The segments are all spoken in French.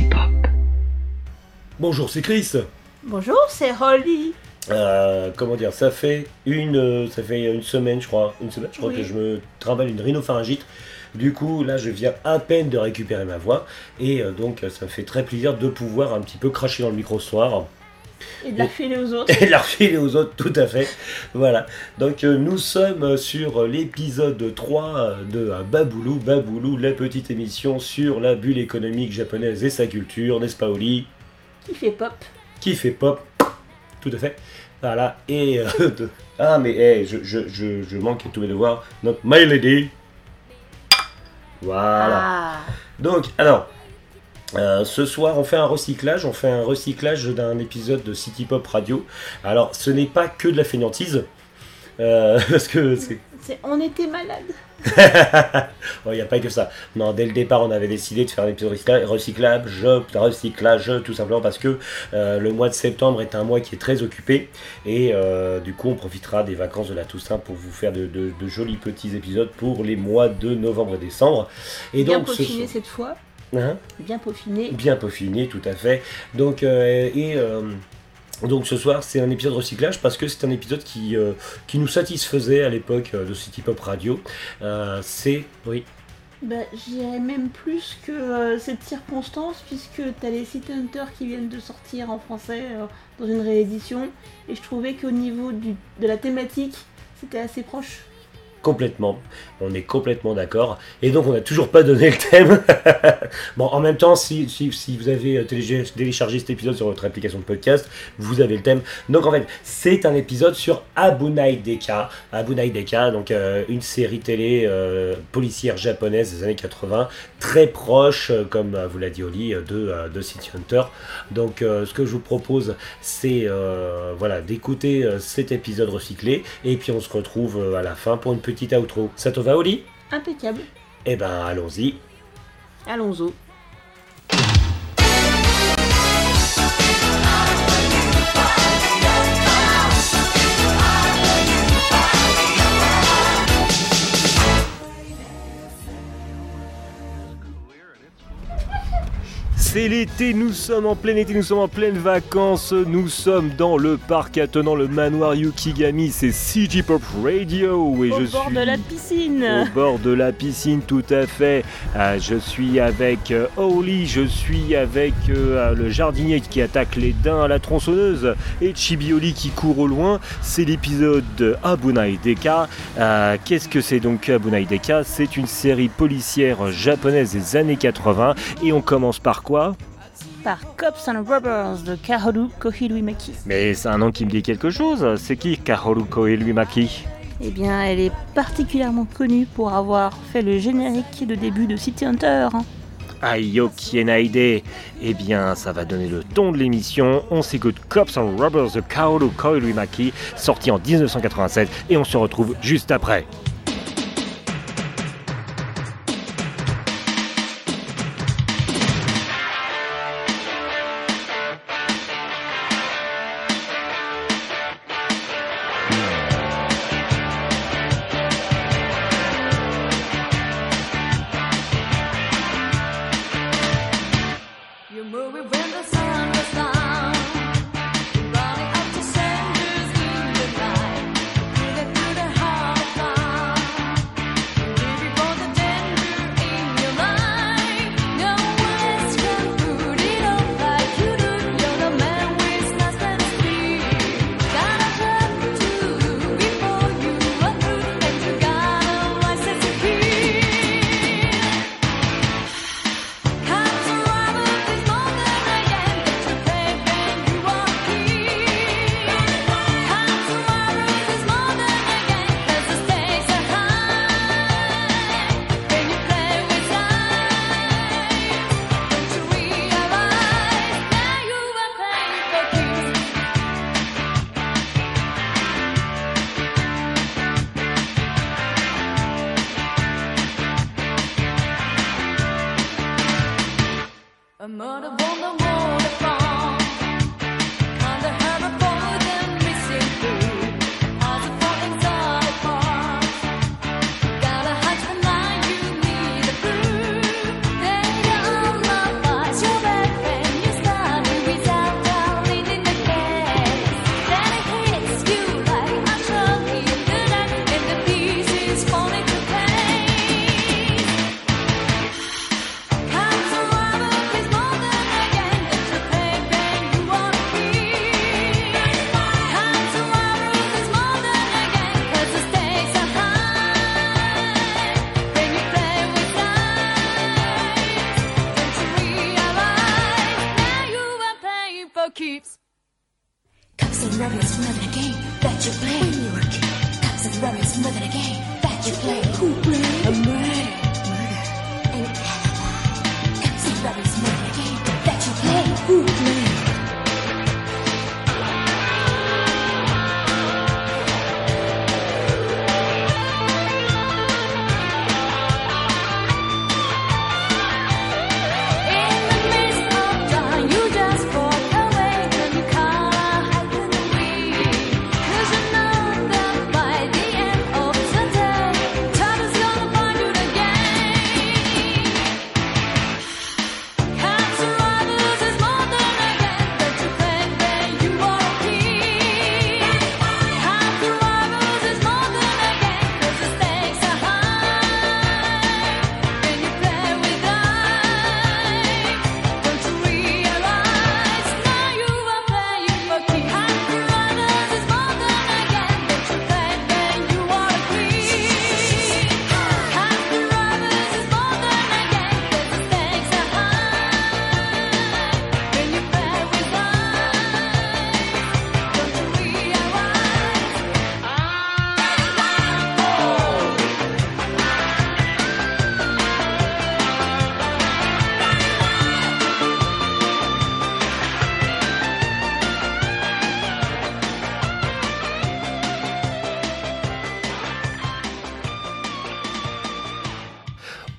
Pop. Bonjour, c'est Chris. Bonjour, c'est Holly. Euh, comment dire, ça fait une, euh, ça fait une semaine, je crois, une semaine, je crois Oui. que je me travaille une rhinopharyngite. Du coup, là, je viens à peine de récupérer ma voix et euh, donc ça me fait très plaisir de pouvoir un petit peu cracher dans le micro ce soir Et de la filer aux autres. et de la refiler aux autres, tout à fait. Voilà. Donc euh, nous sommes sur l'épisode 3 de euh, Baboulou, Baboulou, la petite émission sur la bulle économique japonaise et sa culture, n'est-ce pas, Oli? Qui fait pop. qui fait pop. Tout à fait. Voilà. Et. euh, de- Ah, mais hey, je, je, je, je manque tous mes devoirs. Notre My Lady. Voilà. Ah. Donc, alors. Euh, ce soir, on fait un recyclage. On fait un recyclage d'un épisode de City Pop Radio. Alors, ce n'est pas que de la fainéantise. euh, parce que c'est on était malade. Il n'y a pas que ça. Non, dès le départ, on avait décidé de faire un épisode recycla- recyclage, recyclage, tout simplement parce que euh, le mois de septembre est un mois qui est très occupé et euh, du coup, on profitera des vacances de la Toussaint pour vous faire de, de- de jolis petits épisodes pour les mois de novembre et décembre. Et Bien donc, ce peaufiné cette fois. Hein Bien peaufiné. bien peaufiné, tout à fait. Donc, euh, et euh, donc ce soir, c'est un épisode recyclage parce que c'est un épisode qui, euh, qui nous satisfaisait à l'époque de City Pop Radio. Euh, c'est, oui, Bah, j'irais même plus que euh, cette circonstance, puisque t'as les City Hunter qui viennent de sortir en français euh, dans une réédition. Et je trouvais qu'au niveau du, de la thématique, c'était assez proche. Complètement. On est complètement d'accord. Et donc, on n'a toujours pas donné le thème. bon, en même temps, si, si, si vous avez euh, téléchargé, cet épisode sur votre application de podcast, vous avez le thème. Donc, en fait, c'est un épisode sur Abunai Deka. Deka, donc euh, une série télé euh, policière japonaise des années 80, très proche, comme vous l'a dit Oli, de, de City Hunter. Donc, ce que je vous propose, c'est voilà, d'écouter cet épisode recyclé. Et puis, on se retrouve à la fin pour une petite outro. Ça te va, Oli? Impeccable. Eh ben, allons-y. Allons-y. C'est l'été, nous sommes en plein été, nous sommes en pleine vacances, nous sommes dans le parc attenant le manoir Yukigami, c'est CG Pop Radio et Au je bord suis de la piscine. au bord de la piscine, tout à fait. Euh, je suis avec euh, Oli, je suis avec euh, le jardinier qui attaque les daims à la tronçonneuse et Chibioli qui court au loin. C'est l'épisode de Abunai Deka. Qu'est-ce que c'est donc Abunai Deka? C'est une série policière japonaise des années 80 et on commence par quoi? Par Cops and Robbers de Kahoru Kohiruimaki. Mais c'est un nom qui me dit quelque chose. C'est qui Kahoruko et Maki Eh bien, elle est particulièrement connue pour avoir fait le générique de début de City Hunter. Ayo Kienaide. Eh bien, ça va donner le ton de l'émission. On s'écoute Cops and Robbers de Kaoru Koirumaki, sorti en 1987, et on se retrouve juste après.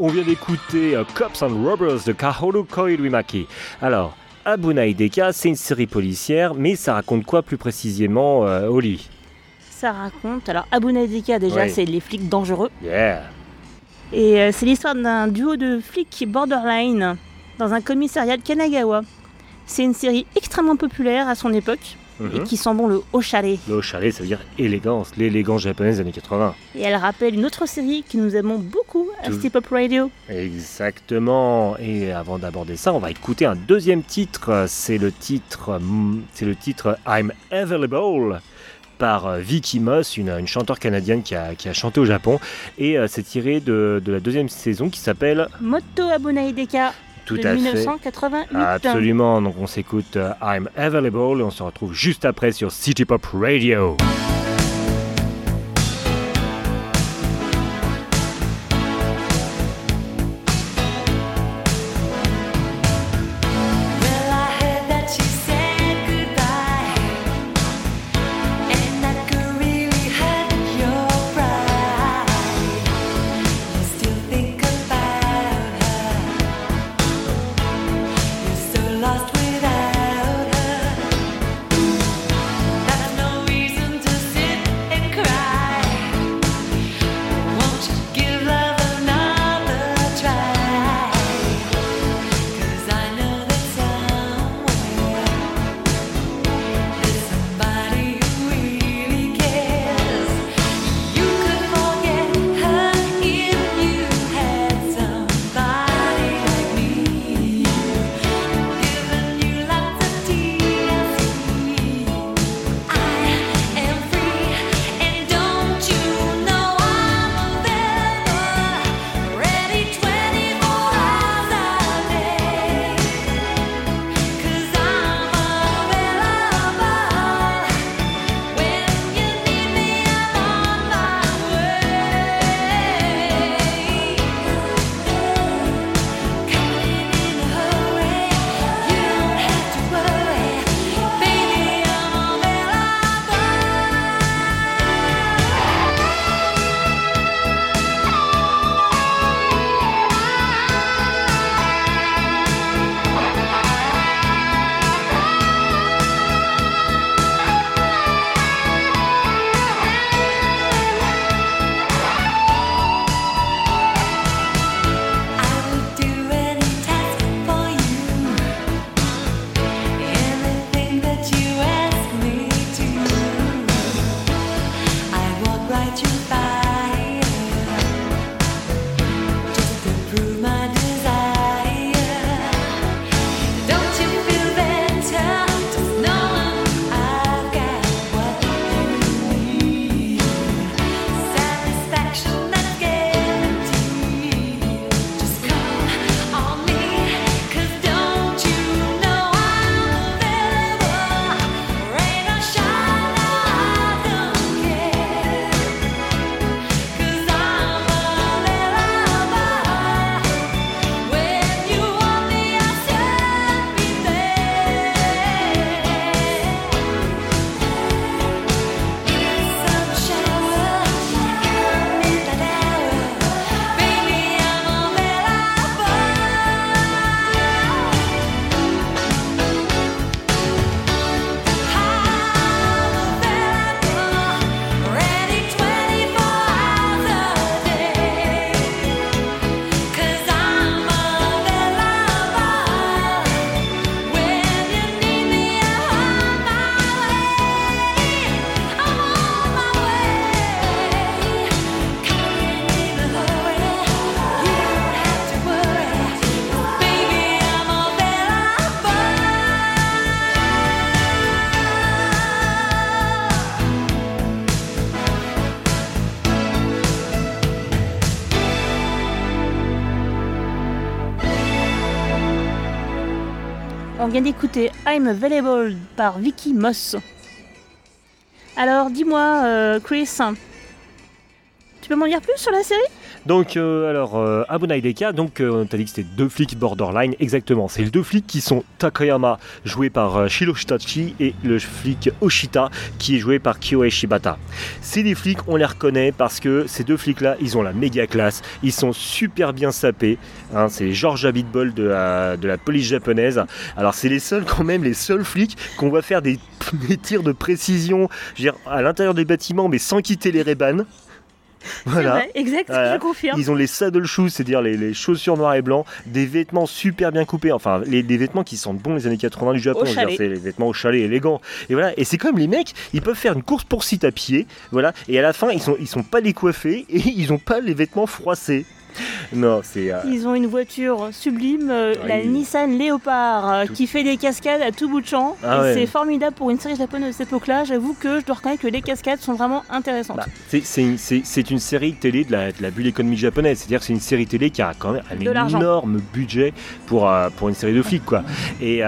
On vient d'écouter euh, Cops and Robbers de Kaholo Koiruimaki. Alors, Abunai Deka, c'est une série policière, mais ça raconte quoi plus précisément, euh, Oli? Ça raconte. Alors, Abu Naidika, déjà, Oui. c'est les flics dangereux. Yeah Et euh, c'est l'histoire d'un duo de flics borderline dans un commissariat de Kanagawa. C'est une série extrêmement populaire à son époque et Mhm. qui sent bon le haut chalet. Le chalet, ça veut dire élégance, l'élégance japonaise des années 80. Et elle rappelle une autre série que nous aimons beaucoup à Tout- Step Pop Radio. Exactement. Et avant d'aborder ça, on va écouter un deuxième titre. C'est le titre, c'est le titre I'm Available par euh, Vicky Moss, une, une chanteuse canadienne qui a, qui a chanté au Japon. Et euh, c'est tiré de, de la deuxième saison qui s'appelle Motto Abu Naideka Tout de à fait. 1988. Absolument. Donc on s'écoute euh, I'm Available et on se retrouve juste après sur City Pop Radio. Vient d'écouter I'm Available par Vicky Moss. Alors dis-moi, euh, Chris, Tu peux m'en dire plus sur la série? Donc, euh, alors, euh, Abunai Deka, donc, euh, t'as dit que c'était deux flics borderline, exactement. C'est les deux flics qui sont Takayama, joué par euh, Shiro Shitachi, et le flic Oshita, qui est joué par Kyoe Shibata. C'est des flics, on les reconnaît parce que ces deux flics-là, ils ont la méga classe, ils sont super bien sapés. hein, c'est George Abitbol de la, police japonaise. Alors, c'est les seuls, quand même, les seuls flics qu'on va faire des, tirs de précision je veux dire, à l'intérieur des bâtiments, mais sans quitter les rébans. Voilà. Vrai, exact, Voilà. je confirme. Ils ont les saddle shoes, c'est-à-dire les, les chaussures noires et blancs, des vêtements super bien coupés, enfin les, des vêtements qui sentent bon les années 80 du Japon, c'est les vêtements au chalet élégants. Et voilà, et c'est comme les mecs, ils peuvent faire une course poursuite à pied, voilà, et à la fin ils sont ils sont pas décoiffés et ils ont pas les vêtements froissés. Non, c'est euh, Ils ont une voiture sublime, euh, la Nissan Léopard, euh, Tout- qui fait des cascades à tout bout de champ. Ah ouais. C'est formidable pour une série japonaise de cette époque-là. J'avoue que je dois reconnaître que les cascades sont vraiment intéressantes. bah, c'est- une, série télé de la, de la bulle économique japonaise. C'est-à-dire que c'est une série télé qui a quand même un De énorme budget pour, euh, pour une série de flics. Quoi. Et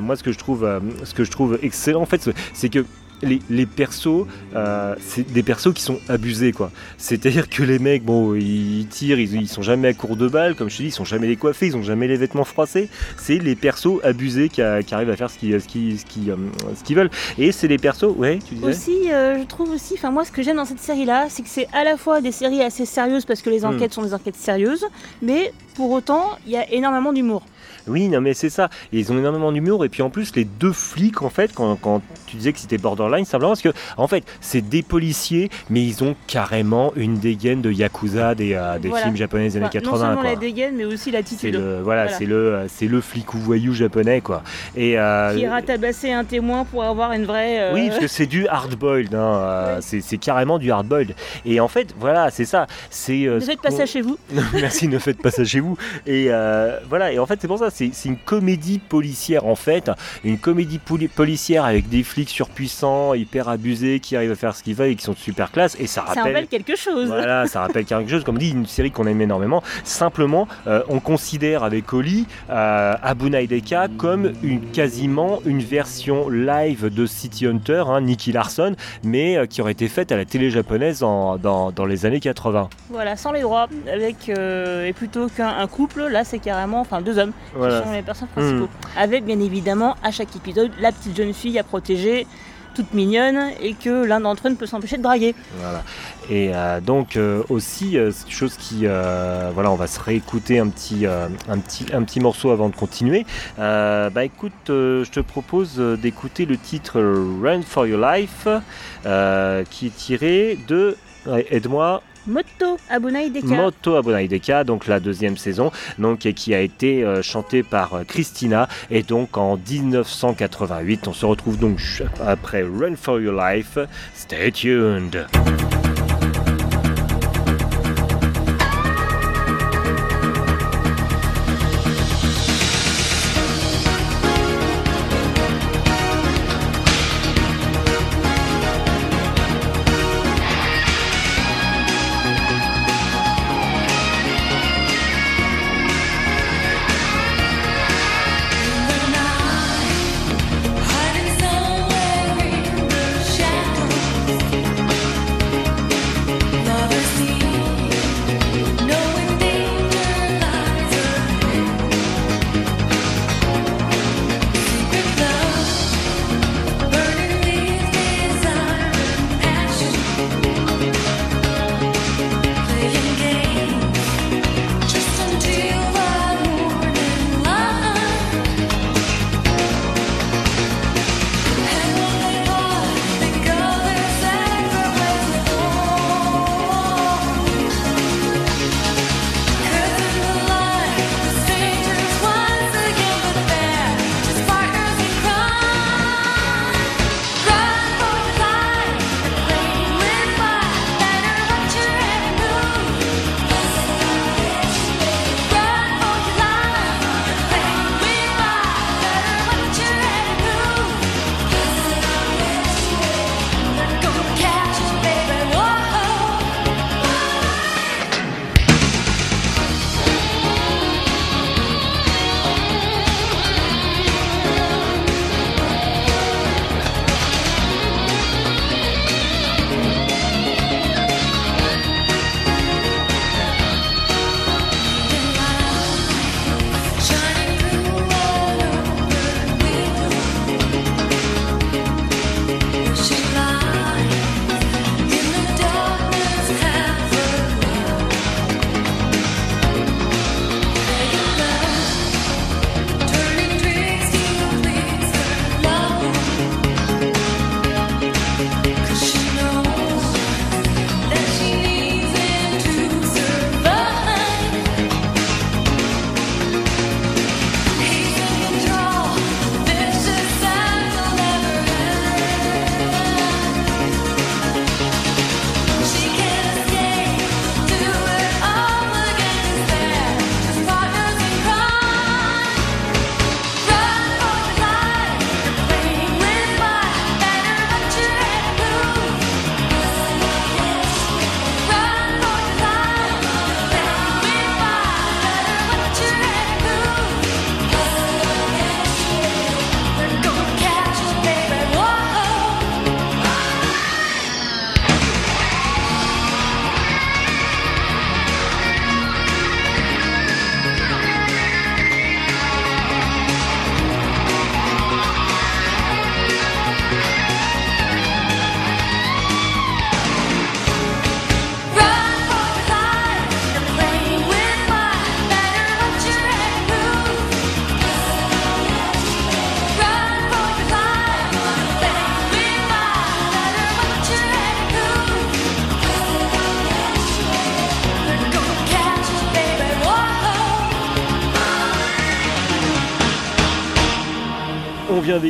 moi, ce que je trouve, ce que je trouve excellent, en fait, c'est que les, les persos, euh, c'est des persos qui sont abusés. quoi. C'est-à-dire que les mecs, bon, ils tirent, ils, ils sont jamais à court de balles, comme je te dis, ils sont jamais décoiffés, ils ont jamais les vêtements froissés. C'est les persos abusés qui, a- qui arrivent à faire ce qu'ils ce qu'ils- ce qu'ils, euh, ce qu'ils veulent. Et c'est des persos, ouais, tu disais Aussi, euh, je trouve aussi, enfin moi ce que j'aime dans cette série-là, c'est que c'est à la fois des séries assez sérieuses parce que les Hmm. enquêtes sont des enquêtes sérieuses, mais pour autant, il y a énormément d'humour. Oui, non, mais c'est ça. Ils ont énormément d'humour. Et puis en plus, les deux flics, en fait, quand, quand tu disais que c'était borderline, simplement parce que, en fait, c'est des policiers, mais ils ont carrément une dégaine de yakuza des, euh, des Voilà. films japonais des années Enfin, 80. non seulement quoi. la dégaine, mais aussi l'attitude. le, voilà, Voilà. c'est le, c'est le flic ou voyou japonais, quoi. Et euh, Qui ira tabasser un témoin pour avoir une vraie. euh, oui, parce que c'est du hard-boiled. hein, Oui. c'est, c'est carrément du hard-boiled. Et en fait, voilà, c'est ça. C'est, Ne faites pas ça chez vous. Merci, ne faites pas ça chez vous. Et voilà, et en fait, c'est pour ça, c'est une comédie policière en fait, une comédie poli- policière avec des flics surpuissants, hyper abusés, qui arrivent à faire ce qu'ils veulent et qui sont de super classe. Et ça Ça rappelle. quelque chose. Voilà, ça rappelle quelque chose, comme dit, une série qu'on aime énormément. Simplement, euh, on considère avec Oli euh, Abunai Deka comme une, quasiment une version live de City Hunter, hein, Nicky Larson, mais euh, qui aurait été faite à la télé japonaise en- dans, dans les années 80. Voilà, sans les droits, avec euh, et plutôt qu'un un couple, là c'est carrément, enfin deux hommes Voilà. qui sont les personnages principaux. Avec bien évidemment à chaque épisode la petite jeune fille à protéger, toute mignonne, et que l'un d'entre eux ne peut s'empêcher de draguer. Voilà. Et euh, donc euh, aussi, euh, c'est une chose qui, voilà, on va se réécouter un petit, un petit, un petit morceau avant de continuer. Bah écoute, je te propose d'écouter le titre Run for Your Life, qui est tiré de, aide-moi, Moto Abunai Deka. Donc la deuxième saison, donc qui a été euh, chantée par euh, Christina, et donc en 1988. On se retrouve donc après Run for Your Life. Stay tuned.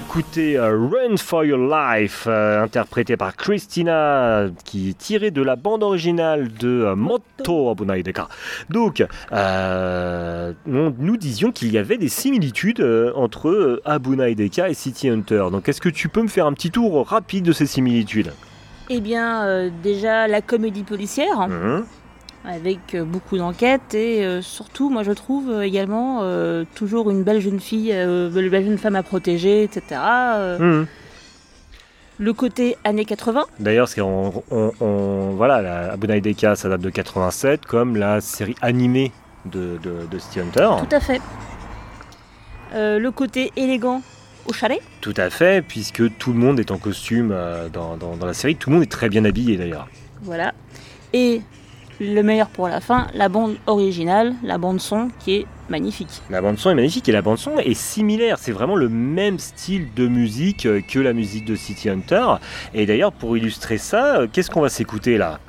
D'écouter euh, Run for Your Life, euh, interprété par Christina, qui est tiré de la bande originale de euh, Motto Abunai Deka. Donc, euh, on- nous disions qu'il y avait des similitudes entre euh, Abunai Deka et City Hunter. Donc, est-ce que tu peux me faire un petit tour rapide de ces similitudes? Eh bien, euh, déjà la comédie policière, Mhm. Avec euh, beaucoup d'enquêtes et euh, surtout, moi je trouve euh, également euh, toujours une belle jeune fille, euh, une belle jeune femme à protéger, etc. Euh, Mhm. Le côté années 80, D'ailleurs, c'est on, on- on- voilà, la Abunai Deka, ça date de 87, comme la série animée de, de, de City Hunter. tout à fait. Le côté élégant au chalet, Tout à fait, puisque tout le monde est en costume dans, dans- dans la série. Tout le monde est très bien habillé d'ailleurs. voilà. Et le meilleur pour la fin, la bande originale, la bande son qui est magnifique. La bande son est magnifique et la bande son est similaire. C'est vraiment le même style de musique euh, que la musique de City Hunter. Et d'ailleurs, pour illustrer ça, euh, qu'est-ce qu'on va s'écouter là?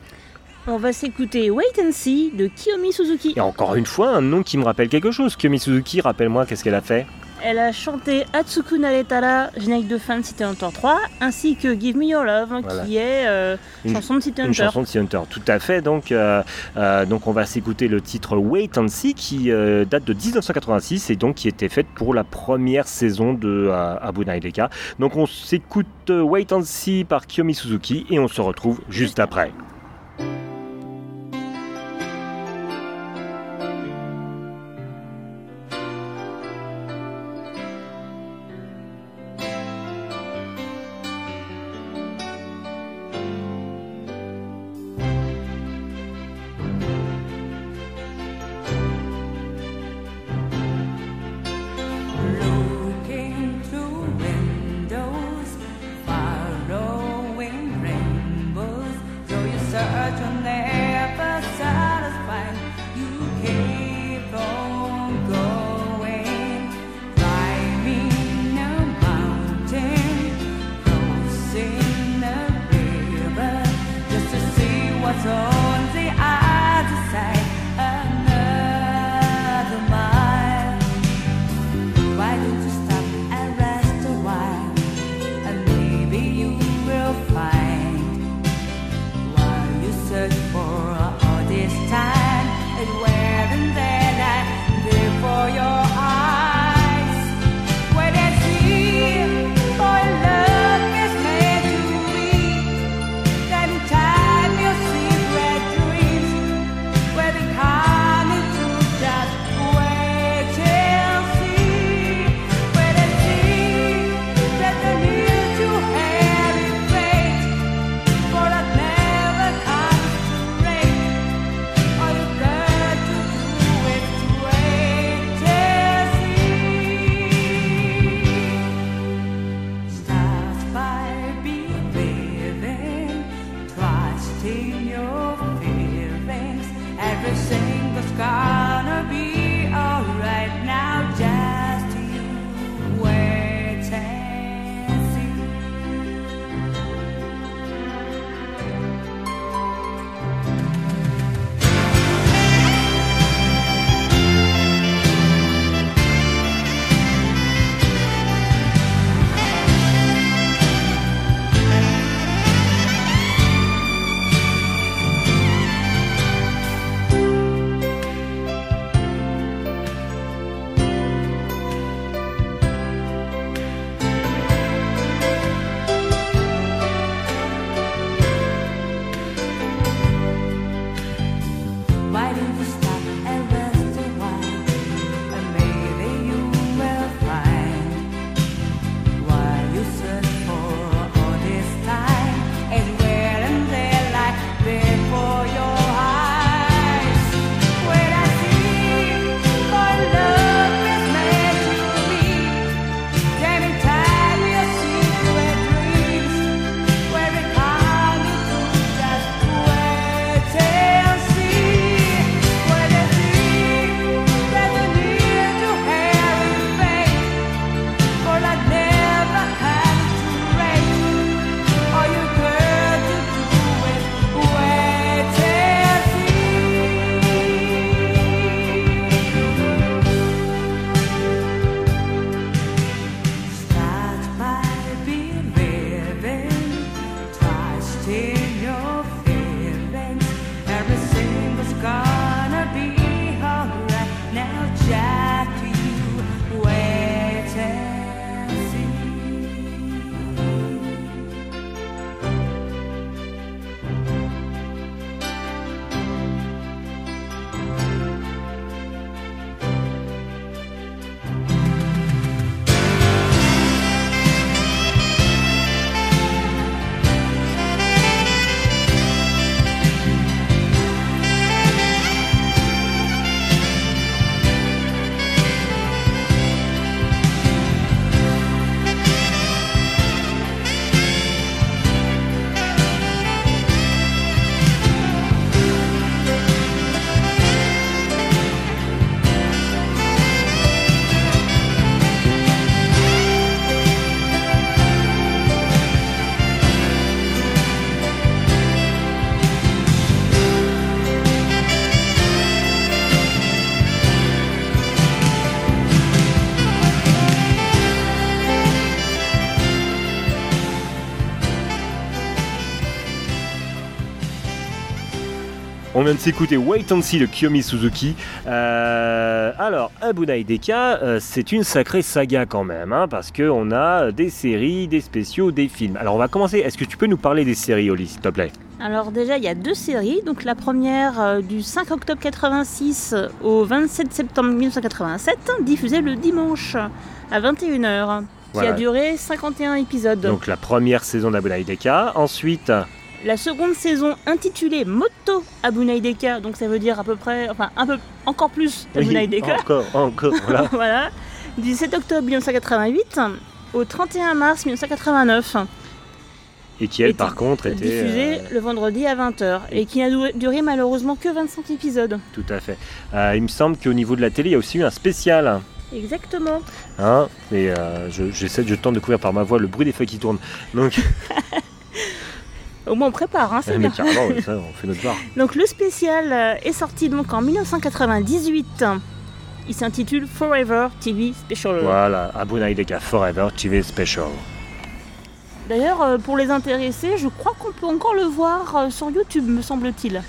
On va s'écouter Wait and See de Kiyomi Suzuki. Et encore une fois, un nom qui me rappelle quelque chose. Kiyomi Suzuki, rappelle-moi qu'est-ce qu'elle a fait? Elle a chanté Atsuku Naretara, générique de fin de City Hunter 3, ainsi que Give Me Your Love, Voilà. qui est euh, Une- chanson de City Une Hunter. chanson de City Hunter, tout à fait. Donc, euh, euh, donc on va s'écouter le titre Wait and See qui date de 1986 et donc qui était faite pour la première saison de Abunai Deka. Donc on s'écoute Wait and See par Kiyomi Suzuki et on se retrouve juste après. what's on the vient de s'écouter Wait and See de Kiyomi Suzuki. Euh, alors, Abunai Deka, euh, c'est une sacrée saga quand même, hein, parce qu'on a des séries, des spéciaux, des films. Alors, on va commencer. Est-ce que tu peux nous parler des séries, Oli, s'il te plaît? Alors déjà, il y a deux séries. Donc la première euh, du 5 octobre 86 au 27 septembre 1987, diffusée le dimanche à 21h, qui a duré 51 épisodes. Donc, la première saison d'Abunai Deka. Ensuite, La seconde saison intitulée Moto Abunai Deka, donc ça veut dire à peu près, enfin un peu encore plus Abunai Oui, Deka. encore, encore, voilà. voilà. Du 7 octobre 1988 au 31 mars 1989. Et qui, elle, Était par contre, était. diffusée euh, le vendredi à 20h et qui n'a du- duré malheureusement que 25 épisodes. Tout à fait. Euh, il me semble qu'au niveau de la télé, il y a aussi eu un spécial. Exactement. Hein et euh, je tente de couvrir par ma voix le bruit des feuilles qui tournent. Donc, Au moins on prépare, hein, c'est mais bien. ça, on fait notre part. Donc le spécial euh, est sorti donc en 1998. Il s'intitule Forever TV Special. Voilà, Abunai Deka Forever TV Special. D'ailleurs, euh, pour les intéressés, je crois qu'on peut encore le voir euh, sur YouTube, me semble-t-il.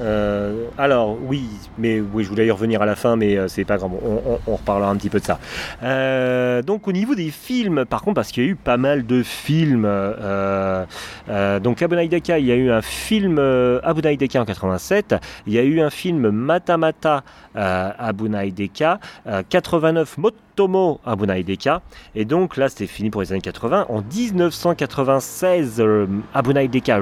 Euh, alors, oui, mais je voulais y revenir à la fin, mais euh, c'est pas grave, on, reparlera un petit peu de ça. Euh, donc, au niveau des films, par contre, parce qu'il y a eu pas mal de films, donc Abunai Deka, il y a eu un film Abunai Deka en 87, il y a eu un film Mata Mata euh, Abunai Deka, euh, 89 Motomo Abunai Deka, et donc là, c'était fini pour les années 80. En 1996, euh, Abunai Deka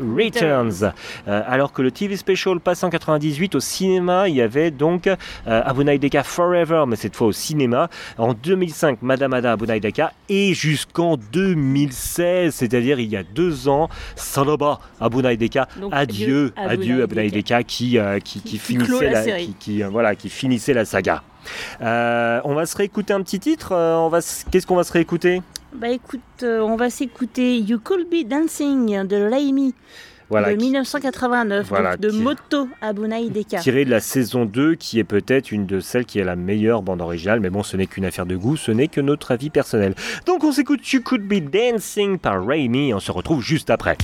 Returns, euh, alors que le TV Special passe en 98 au cinéma, il y avait donc euh, Abunai Deka Forever, mais cette fois au cinéma. En 2005, Madame Ada Abunai Deka et jusqu'en 2016, c'est-à-dire il y a deux ans, Sanoba Abunai Deka. Donc, Adieu, adieu, adieu Abunai Deka. Deka qui, euh, qui, qui, finissait la série. qui, qui, euh, voilà, qui finissait la saga. Euh, on va se réécouter un petit titre. euh, on va, qu'est-ce qu'on va se réécouter? Bah écoute, euh, on va s'écouter You Could Be Dancing de Laimi Voilà, de qui- 1989, Voilà, donc de qui- Moto Abunai Deka. tiré de la saison 2, qui est peut-être une de celles qui est la meilleure bande originale, mais bon, ce n'est qu'une affaire de goût, ce n'est que notre avis personnel. Donc on s'écoute You Could Be Dancing par Raimi, on se retrouve juste après.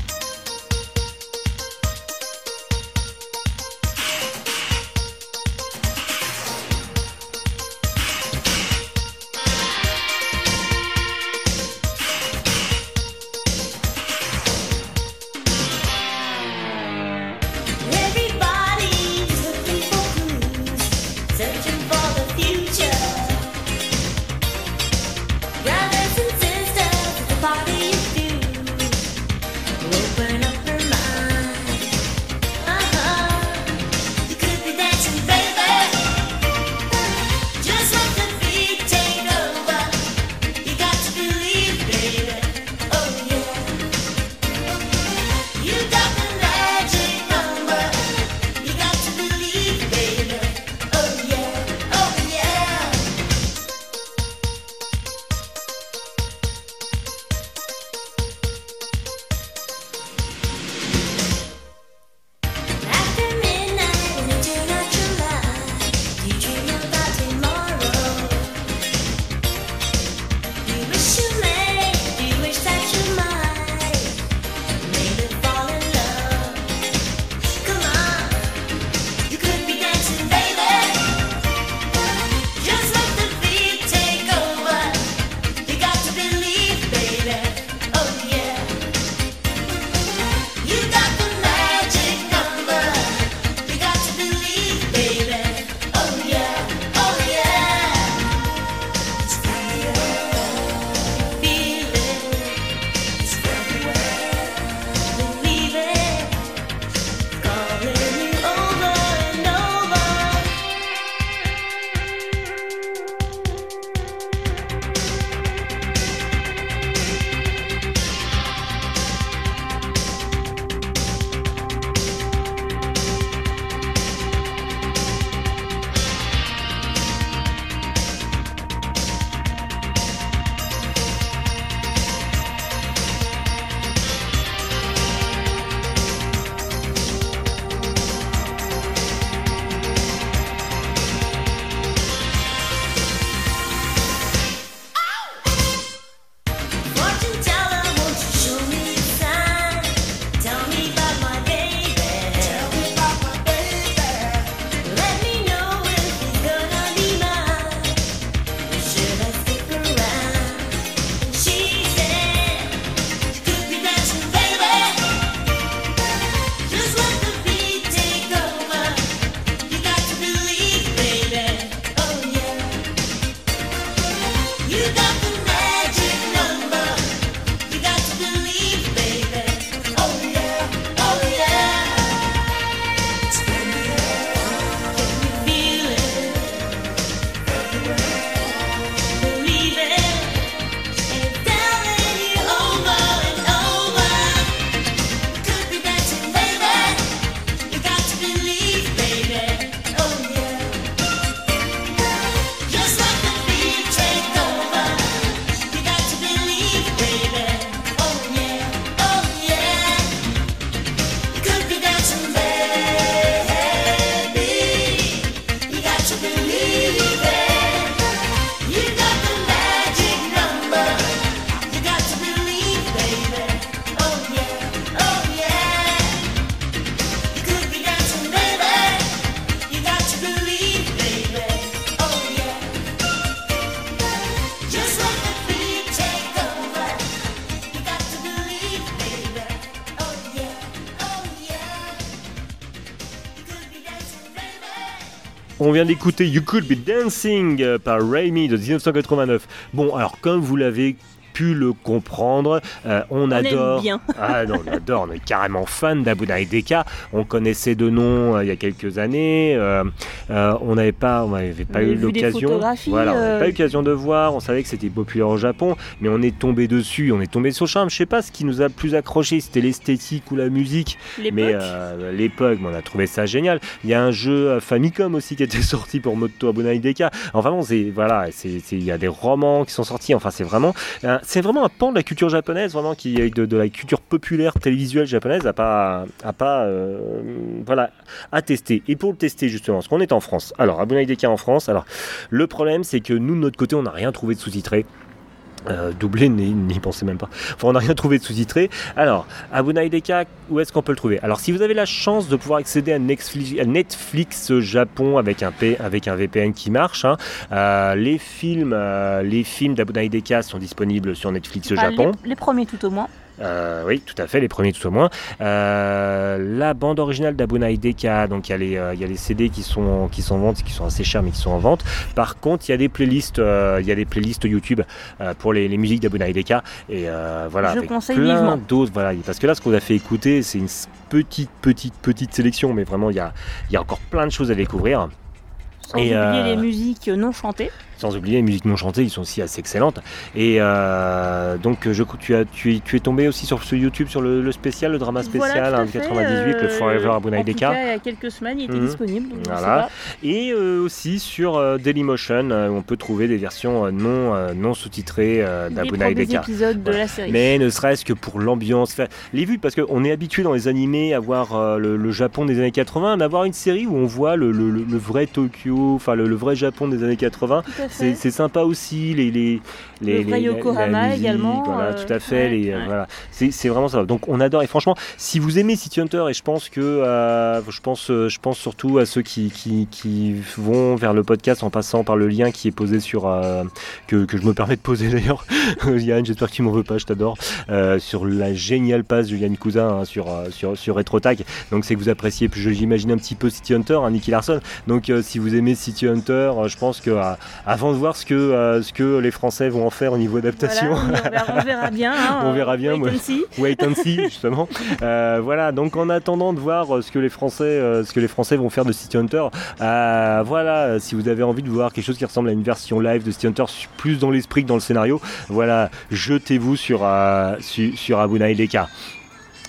On vient d'écouter You Could Be Dancing euh, par Raimi de 1989. Bon, alors comme vous l'avez pu le comprendre, euh, on, On aime adore. bien. Ah non, on adore, on est carrément fan d'Abunai Deka. On connaissait de nom euh, il y a quelques années. euh, on n'avait pas, on pas On eu l'occasion. Voilà, on n'avait pas eu l'occasion de voir. On savait que c'était populaire au Japon, mais on est tombé dessus, on est tombé sur le charme. Je sais pas ce qui nous a le plus accroché, c'était l'esthétique ou la musique. Mais l'époque, on a trouvé ça génial. Il y a un jeu Famicom aussi qui était sorti pour Moto Abunai Deka. Enfin bon, c'est voilà, il y a des romans qui sont sortis. Enfin, c'est vraiment, un- c'est vraiment un pan de la culture japonaise, vraiment qui de, de la culture populaire télévisuelle japonaise à pas euh, voilà à tester. Et pour le tester justement, parce qu'on est en France. Alors Abunai Deka en France. Alors le problème, c'est que nous de notre côté, on n'a rien trouvé de sous-titré. Euh, doublé, n'y pensez même pas. Enfin, on n'a rien trouvé de sous-titré. Alors, Abunai Deka, où est-ce qu'on peut le trouver? Alors, si vous avez la chance de pouvoir accéder à Netflix, à Netflix Japon avec un, P, avec un VPN qui marche, hein, euh, les films, euh, les films d'Abunai Deka sont disponibles sur Netflix Enfin, Japon. les, les premiers tout au moins. Euh, oui, tout à fait, les premiers tout au moins. Euh, la bande originale d'Abunai Deka, donc il y, a les, euh, y a les CD qui sont, qui sont en vente, qui sont assez chers mais qui sont en vente. Par contre, il y a des playlists, il y a des playlists YouTube pour les, les musiques d'Abunai Deka et voilà, Je avec conseille plein d'autres. Voilà, parce que là, ce qu'on a fait écouter, c'est une petite, petite, petite sélection, mais vraiment, il y a, il y a encore plein de choses à découvrir. Sans Et, oublier euh, les musiques non chantées. Sans oublier les musiques non chantées, ils sont aussi assez excellentes. Et euh, donc, je, tu, as, tu, es, tu es tombé aussi sur ce YouTube, sur le, le spécial, le drama spécial Voilà, tout à hein, de fait, 98, le euh, Forever Deka. cas, il y a quelques semaines, il était Mhm. disponible. donc Voilà. Et euh, aussi sur euh, Dailymotion, euh, où on peut trouver des versions euh, non, euh, non sous-titrées euh, premiers Deka. épisodes de la série. Mais ne serait-ce que pour l'ambiance, les vues, parce qu'on est habitué dans les animés à voir euh, le, le Japon des années 80, d'avoir une série où on voit le vrai Tokyo, enfin le, le vrai Japon des années 80. Tout à C'est sympa aussi, les, les, les, Le vrai les- Yokohama musique, également, Voilà, euh, tout à fait. ouais, les, euh, ouais. voilà. C'est vraiment ça. Donc on adore. Et franchement, si vous aimez City Hunter, et je pense que euh, je pense, euh, je pense surtout à ceux qui, qui, qui vont vers le podcast en passant par le lien qui est posé sur euh, que, que je me permets de poser d'ailleurs. Yann, j'espère que tu m'en veux pas, je t'adore. Euh, sur la géniale passe de Yann Cousin hein, sur, euh, sur, sur RetroTag. Donc c'est que vous appréciez, j'imagine un petit peu City Hunter, hein, Nicky Larson. Donc euh, si vous aimez City Hunter, euh, je pense que euh, avant de voir ce que, euh, ce que les Français vont en faire au niveau adaptation, Voilà, on, verra, on verra bien. hein, On verra bien, wait and see. wait and see justement. Euh, voilà, donc en attendant de voir euh, ce que les Français, euh, ce que les Français vont faire de City Hunter, euh, voilà, si vous avez envie de voir quelque chose qui ressemble à une version live de City Hunter, plus dans l'esprit que dans le scénario, voilà, jetez-vous sur euh, sur Deka.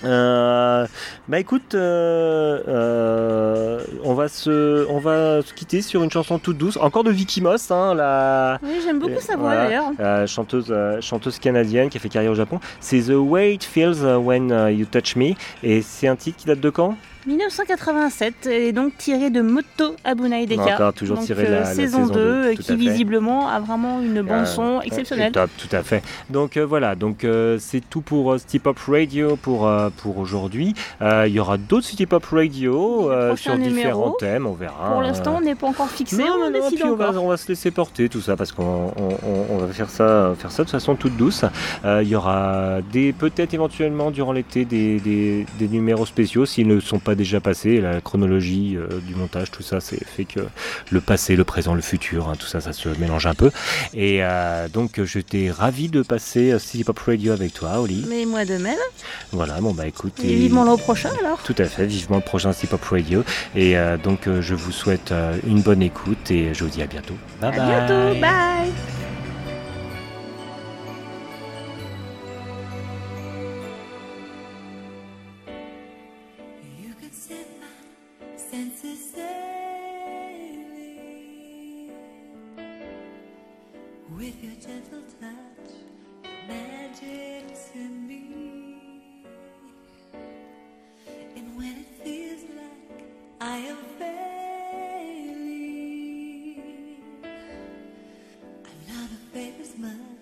Euh, bah écoute, euh, euh, on va se, on va se quitter sur une chanson toute douce, encore de Vicky Moss, hein, la, Oui, j'aime beaucoup sa voix Voilà. d'ailleurs. chanteuse, chanteuse canadienne qui a fait carrière au Japon. C'est The Way It Feels When You Touch Me. Et c'est un titre qui date de quand? 1987 et donc tiré de Moto Abunai Deka. Encore toujours Donc, tiré de la, la saison 2, tout à qui fait. visiblement a vraiment une bande son exceptionnelle. Top, tout à fait. Donc voilà, donc c'est tout pour City Pop Radio pour, pour aujourd'hui. Euh, Il y aura d'autres City Pop Radio euh, sur différents thèmes, on verra. Pour l'instant, on n'est pas encore fixé, Non, on non, décide puis on va, on va se laisser porter tout ça parce qu'on on, on- on va faire ça, faire ça de façon toute douce. Euh, Il y aura des peut-être éventuellement durant l'été des, des- des numéros spéciaux s'ils ne sont pas déjà passés. La chronologie euh, du montage, tout ça, c'est fait que le passé, le présent, le futur, hein, tout ça, ça se mélange un peu. Et euh, donc j'étais ravi de passer euh, City Pop Radio avec toi, Oli. Mais moi de même. Voilà, bon bah écoute. Et vivement l'an prochain alors. Tout à fait, vivement le prochain City Pop Radio. Et euh, donc euh, je vous souhaite euh, une bonne écoute et je vous dis à bientôt. Bye À bye. bientôt, bye smile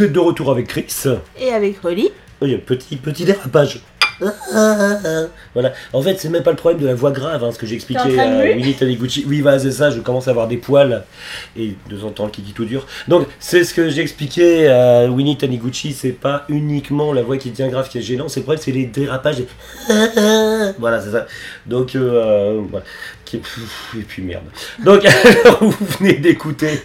Vous êtes de retour avec Chris. Et avec Rolly. Un petit, petit dérapage. Voilà. En fait, c'est même pas le problème de la voix grave, hein, ce que j'ai expliqué à Winnie Taniguchi. Oui, voilà, c'est ça, je commence à avoir des poils et de temps en temps le kiki tout dur. Donc, c'est ce que j'ai expliqué à Winnie Taniguchi, c'est pas uniquement la voix qui devient grave qui est gênant, c'est le problème, c'est les dérapages. et- voilà, c'est ça. Donc, euh, euh, voilà. Qui- Et puis merde. Donc, alors, vous venez d'écouter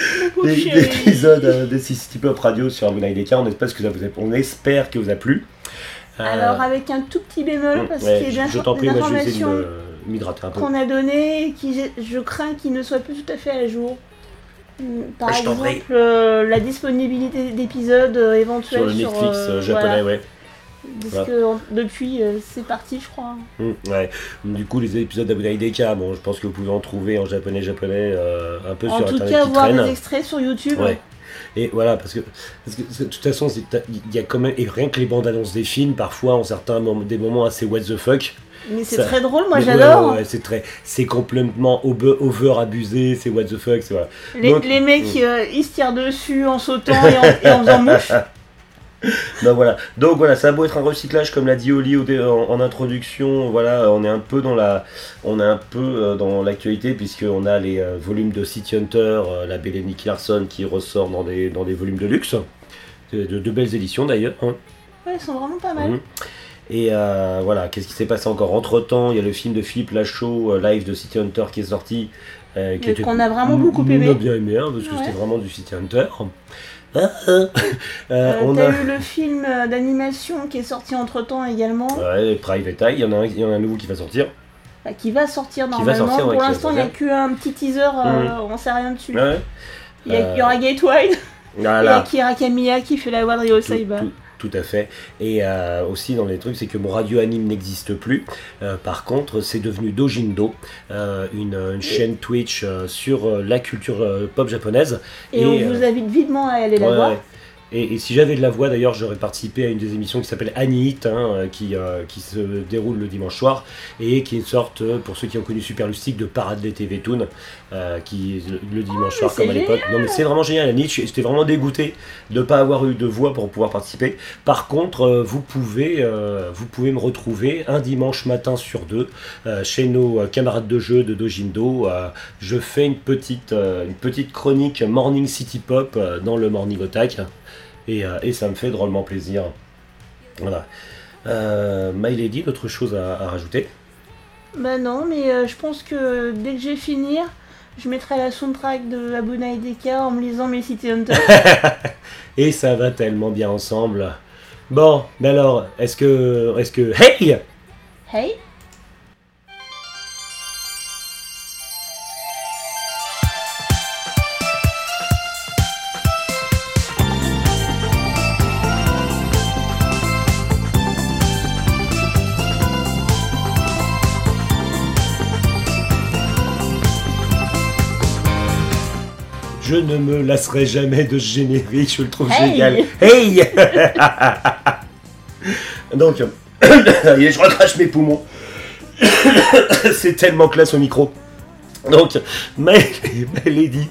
Euh, de City Pop Radio sur Ideka. On espère que ça vous a, on espère que vous a plu. Euh, Alors avec un tout petit bémol, parce ouais, qu'il y a des infor- prie, des informations qu'on a données et qui, je crains qu'ils ne soient plus tout à fait à jour. Hmm, Par Je t'en exemple, euh, la disponibilité d'épisodes euh, éventuels Sur le Netflix euh, euh, japonais, voilà. ouais. Parce que en- depuis, euh, c'est parti, je crois. Mm, ouais. Du coup, les épisodes d'Abuna Ideka, bon, je pense que vous pouvez en trouver en japonais, japonais, euh, un peu En sur tout internet cas, qui voir traînent. des extraits sur YouTube. Ouais. Et voilà, parce que, parce que de toute façon, il y a quand même, et rien que les bandes annonces des films, parfois, en certains moments, des moments assez what the fuck. Mais c'est très drôle, moi j'adore. ouais, ouais, c'est très, c'est complètement over, over abusé, c'est what the fuck, c'est voilà. Les, Donc- les mecs, euh, ils se tirent dessus en sautant et en, et en faisant mouche. Donc voilà, donc voilà, ça a beau être un recyclage comme l'a dit Oli en, en introduction, voilà, on est un peu dans la, on est un peu euh, dans l'actualité puisqu'on a les euh, volumes de City Hunter, euh, la belle Nicky Larson qui ressort dans des, dans des volumes de luxe, de, de- de belles éditions d'ailleurs. hein. Ouais, ils sont vraiment pas mal. Mhm. Et euh, voilà, qu'est-ce qui s'est passé encore? Entre temps Il y a le film de Philippe Lachaud, euh, live de City Hunter qui est sorti, euh, qu'on a vraiment beaucoup aimé. On a bien aimé, hein, parce que c'était vraiment du City Hunter. Ah, ah. Euh, Euh, on T'as a... eu le film euh, d'animation qui est sorti entre temps également, Ouais, Private Eye, il y en a un, il y en a un nouveau qui va sortir. bah, qui va sortir va normalement. sortir, ouais, Pour l'instant, il n'y a qu'un petit teaser, euh, on sait rien dessus. Ouais. Il y, a- il y aura Gateway, il y a. Akira Kamiya qui fait la voix de Ryo Saiba. tout- tout à fait. Et euh, aussi dans les trucs, c'est que mon radio anime n'existe plus. Euh, par contre, c'est devenu Dojindo, euh, une, une chaîne Twitch sur la culture pop japonaise. Et, on vous invite vivement à aller la Ouais, voir. Et, et si j'avais de la voix, d'ailleurs, j'aurais participé à une des émissions qui s'appelle Anihit, hein, euh, qui, euh, qui se déroule le dimanche soir, et qui est une sorte, euh, pour ceux qui ont connu Super Lustig, de parade des TV Toon, euh, qui le, le dimanche soir, Ah, c'est comme à l'époque. Non, mais c'est vraiment génial. Anihit, j'étais vraiment dégoûté de ne pas avoir eu de voix pour pouvoir participer. Par contre, euh, vous, pouvez, vous pouvez me retrouver un dimanche matin sur deux chez nos camarades de jeu de Dojindo. Je fais une petite, une petite chronique Morning City Pop dans le Morning Otak. Et, euh, et ça me fait drôlement plaisir. Voilà. Euh, My Lady, d'autres choses à, à rajouter? Bah non, mais euh, je pense que dès que je vais finir, je mettrai la soundtrack de Abuna Deka en me lisant mes City Hunter. Et ça va tellement bien ensemble. Bon, mais alors, est-ce que. Est-ce que. Hey Hey Je ne me lasserai jamais de ce générique, je le trouve Hey génial. Hey Donc, je recrache mes poumons. C'est tellement classe au micro. Donc, ma ma Lady,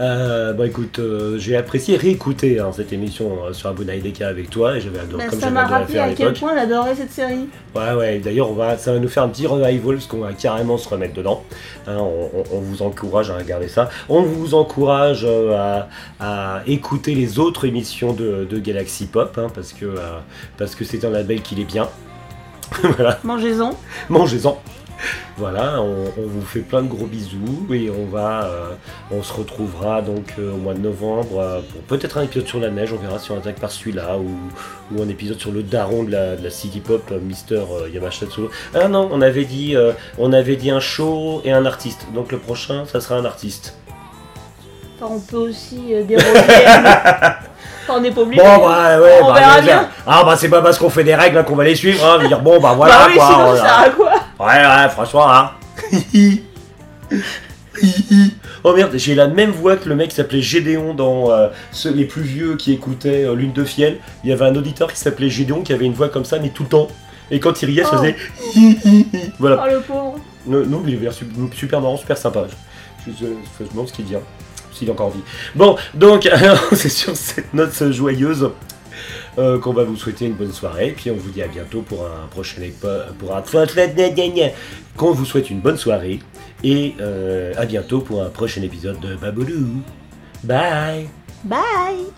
euh, bon écoute, euh, j'ai apprécié réécouter hein, cette émission euh, sur Abunai Deka avec toi et j'avais adoré, Bah, comme Ça m'a rappelé à à quel point j'adorais cette série. Ouais, ouais, d'ailleurs, on va, ça va nous faire un petit revival parce qu'on va carrément se remettre dedans. Hein, on, on- on vous encourage à regarder ça. On vous encourage euh, à, à écouter les autres émissions de, de Galaxy Pop hein, parce que parce que c'est un label qui est bien. voilà, Mangez-en. mangez-en. Voilà, on, on vous fait plein de gros bisous et on va, euh, on se retrouvera donc euh, au mois de novembre euh, pour peut-être un épisode sur la neige. On verra si on attaque par celui-là ou, ou un épisode sur le daron de la, de la City Pop, Mister Yamashita Ah non, on avait dit, on avait dit un show et un artiste. Donc le prochain, ça sera un artiste. Enfin, on peut aussi déroger. On n'est pas obligé. Bon bah ouais, On bah, verra bien. Ah bah c'est pas parce qu'on fait des règles hein, qu'on va les suivre. Hein, dire bon bah voilà bah oui, quoi. sinon on- ça sert à quoi Ouais, ouais, franchement, hein. oh merde, j'ai la même voix que le mec qui s'appelait Gédéon dans euh, ceux, les plus vieux qui écoutaient euh, Lune de Fiel. Il y avait un auditeur qui s'appelait Gédéon qui avait une voix comme ça, mais tout le temps. Et quand il riait, ça Oh. faisait. voilà. Oh le pauvre. Non, non, mais il avait su- super marrant, super sympa. Je, je, je, je me demande ce qu'il dit. hein, S'il a encore envie. Bon, donc, c'est sur cette note joyeuse euh, qu'on va vous souhaiter une bonne soirée. Puis on vous dit à bientôt pour un prochain pour un qu'on vous souhaite une bonne soirée et euh, à bientôt pour un prochain épisode de Baboulou. Bye. Bye